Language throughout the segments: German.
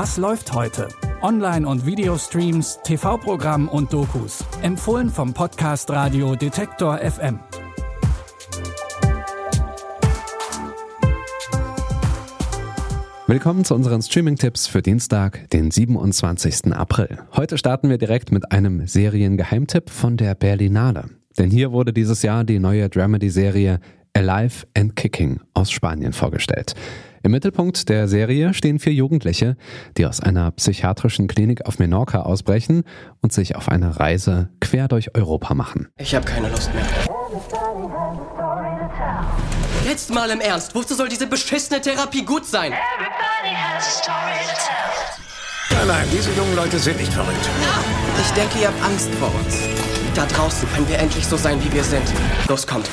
Was läuft heute? Online- und Videostreams, TV-Programm und Dokus. Empfohlen vom Podcast Radio Detektor FM. Willkommen zu unseren Streaming-Tipps für Dienstag, den 27. April. Heute starten wir direkt mit einem Seriengeheimtipp von der Berlinale. Denn hier wurde dieses Jahr die neue Dramedy-Serie Alive and Kicking aus Spanien vorgestellt. Im Mittelpunkt der Serie stehen vier Jugendliche, die aus einer psychiatrischen Klinik auf Menorca ausbrechen und sich auf eine Reise quer durch Europa machen. Ich habe keine Lust mehr. Jetzt mal im Ernst, wozu soll diese beschissene Therapie gut sein? Nein, nein, diese jungen Leute sind nicht verrückt. Ich denke, ihr habt Angst vor uns. Da draußen können wir endlich so sein, wie wir sind. Los, kommt.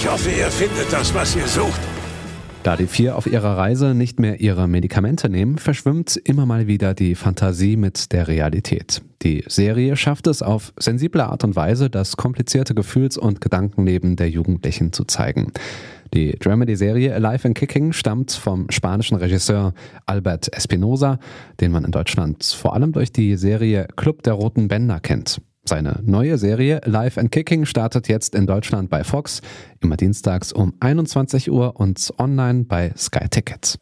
Ich hoffe, ihr findet das, was ihr sucht. Da die vier auf ihrer Reise nicht mehr ihre Medikamente nehmen, verschwimmt immer mal wieder die Fantasie mit der Realität. Die Serie schafft es auf sensible Art und Weise, das komplizierte Gefühls- und Gedankenleben der Jugendlichen zu zeigen. Die Dramedy-Serie Alive and Kicking stammt vom spanischen Regisseur Albert Espinosa, den man in Deutschland vor allem durch die Serie Club der Roten Bänder kennt. Seine neue Serie Live and Kicking startet jetzt in Deutschland bei Fox, immer dienstags um 21 Uhr und online bei Sky Tickets.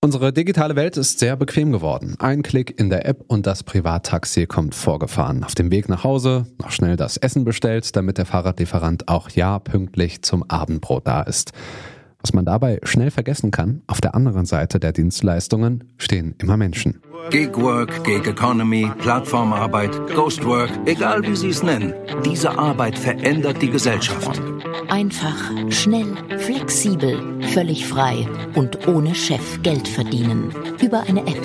Unsere digitale Welt ist sehr bequem geworden. Ein Klick in der App und das Privattaxi kommt vorgefahren. Auf dem Weg nach Hause noch schnell das Essen bestellt, damit der Fahrradlieferant auch ja pünktlich zum Abendbrot da ist. Was man dabei schnell vergessen kann, auf der anderen Seite der Dienstleistungen stehen immer Menschen. Gigwork, Gig Economy, Plattformarbeit, Ghostwork, egal wie Sie es nennen. Diese Arbeit verändert die Gesellschaft. Einfach, schnell, flexibel, völlig frei und ohne Chef Geld verdienen. Über eine App.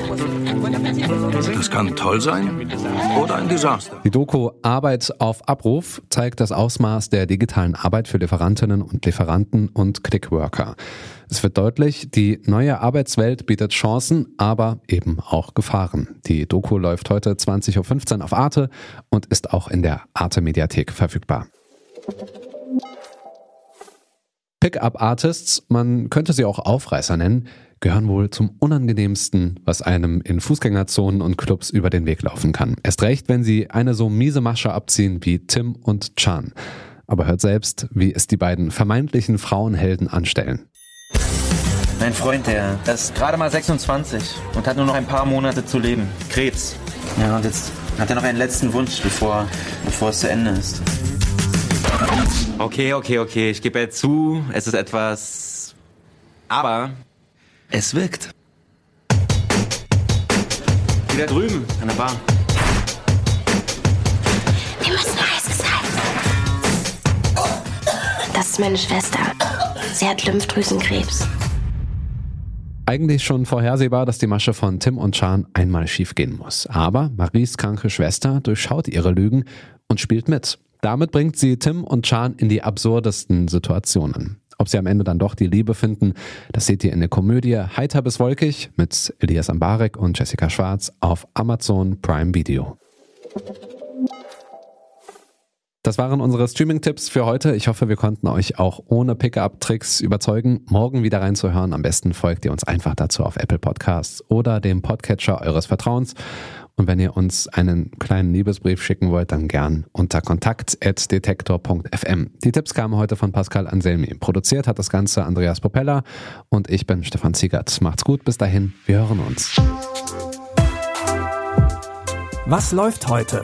Das kann toll sein oder ein Desaster. Die Doku Arbeit auf Abruf zeigt das Ausmaß der digitalen Arbeit für Lieferantinnen und Lieferanten und Clickworker. Es wird deutlich, die neue Arbeitswelt bietet Chancen, aber eben auch Gefahren. Die Doku läuft heute 20.15 Uhr auf Arte und ist auch in der Arte Mediathek verfügbar. Pickup Artists, man könnte sie auch Aufreißer nennen, gehören wohl zum unangenehmsten, was einem in Fußgängerzonen und Clubs über den Weg laufen kann. Erst recht, wenn sie eine so miese Masche abziehen wie Tim und Chan. Aber hört selbst, wie es die beiden vermeintlichen Frauenhelden anstellen. Mein Freund, der, der ist gerade mal 26 und hat nur noch ein paar Monate zu leben. Krebs. Ja, und jetzt hat er noch einen letzten Wunsch, bevor, bevor es zu Ende ist. Okay, okay, okay. Ich gebe jetzt zu, es ist etwas. Aber es wirkt. Wieder drüben, an der Bar. Wir müssen heißes halten. Das ist meine Schwester. Sie hat Lymphdrüsenkrebs. Eigentlich schon vorhersehbar, dass die Masche von Tim und Chan einmal schiefgehen muss. Aber Maries kranke Schwester durchschaut ihre Lügen und spielt mit. Damit bringt sie Tim und Chan in die absurdesten Situationen. Ob sie am Ende dann doch die Liebe finden, das seht ihr in der Komödie Heiter bis Wolkig mit Elias Ambarek und Jessica Schwarz auf Amazon Prime Video. Das waren unsere Streaming-Tipps für heute. Ich hoffe, wir konnten euch auch ohne Pickup-Tricks überzeugen, morgen wieder reinzuhören. Am besten folgt ihr uns einfach dazu auf Apple Podcasts oder dem Podcatcher eures Vertrauens. Und wenn ihr uns einen kleinen Liebesbrief schicken wollt, dann gern unter kontakt.detektor.fm. Die Tipps kamen heute von Pascal Anselmi. Produziert hat das Ganze Andreas Popella und ich bin Stefan Ziegert. Macht's gut, bis dahin, wir hören uns. Was läuft heute?